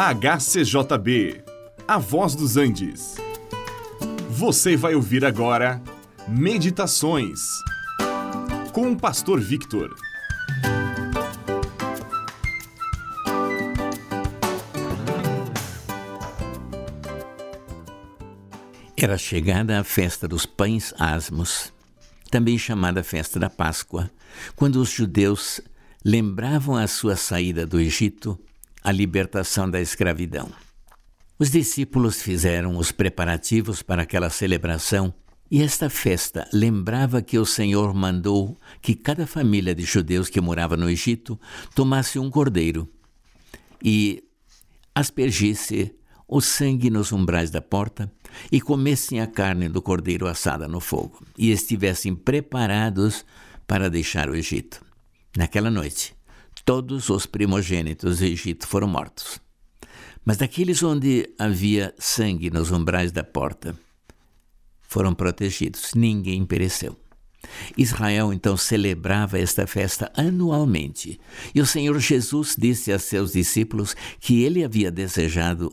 HCJB, A Voz dos Andes. Você vai ouvir agora Meditações com o Pastor Victor. Era chegada a festa dos pães asmos, também chamada festa da Páscoa, quando os judeus lembravam a sua saída do Egito a libertação da escravidão. Os discípulos fizeram os preparativos para aquela celebração e esta festa lembrava que o Senhor mandou que cada família de judeus que morava no Egito tomasse um cordeiro e aspergisse o sangue nos umbrais da porta e comessem a carne do cordeiro assada no fogo e estivessem preparados para deixar o Egito. Naquela noite, todos os primogênitos do Egito foram mortos. Mas daqueles onde havia sangue nos umbrais da porta, foram protegidos, ninguém pereceu. Israel então celebrava esta festa anualmente, e o Senhor Jesus disse a seus discípulos que ele havia desejado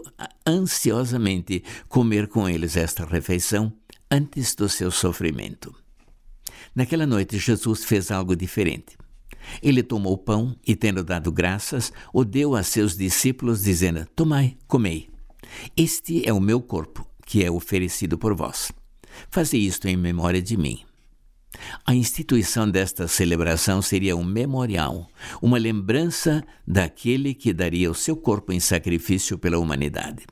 ansiosamente comer com eles esta refeição antes do seu sofrimento. Naquela noite, Jesus fez algo diferente. Ele tomou o pão e, tendo dado graças, o deu a seus discípulos, dizendo: Tomai, comei. Este é o meu corpo, que é oferecido por vós. Fazei isto em memória de mim. A instituição desta celebração seria um memorial, uma lembrança daquele que daria o seu corpo em sacrifício pela humanidade.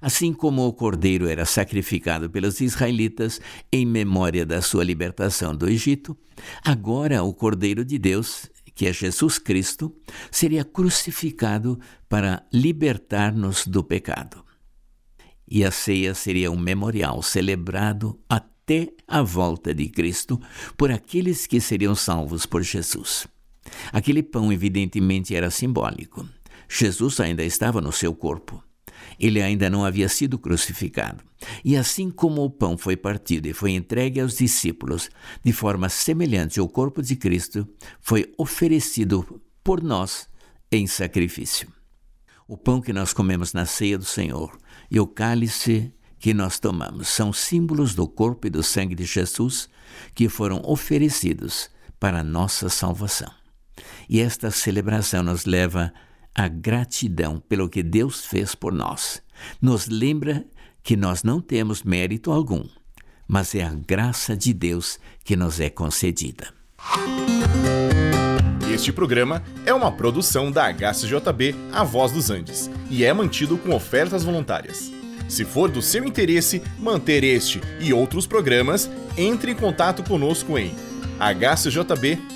Assim como o cordeiro era sacrificado pelos israelitas em memória da sua libertação do Egito, agora o cordeiro de Deus, que é Jesus Cristo, seria crucificado para libertar-nos do pecado. E a ceia seria um memorial celebrado até a volta de Cristo por aqueles que seriam salvos por Jesus. Aquele pão, evidentemente, era simbólico. Jesus ainda estava no seu corpo. Ele ainda não havia sido crucificado. E assim como o pão foi partido e foi entregue aos discípulos, de forma semelhante ao corpo de Cristo, foi oferecido por nós em sacrifício. O pão que nós comemos na ceia do Senhor e o cálice que nós tomamos são símbolos do corpo e do sangue de Jesus que foram oferecidos para a nossa salvação. E esta celebração nos leva a gratidão pelo que Deus fez por nós. Nos lembra que nós não temos mérito algum, mas é a graça de Deus que nos é concedida. Este programa é uma produção da HCJB A Voz dos Andes e é mantido com ofertas voluntárias. Se for do seu interesse manter este e outros programas, entre em contato conosco em hcjb.com.br.